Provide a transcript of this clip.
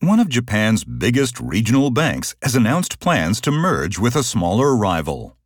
One of Japan's biggest regional banks has announced plans to merge with a smaller rival.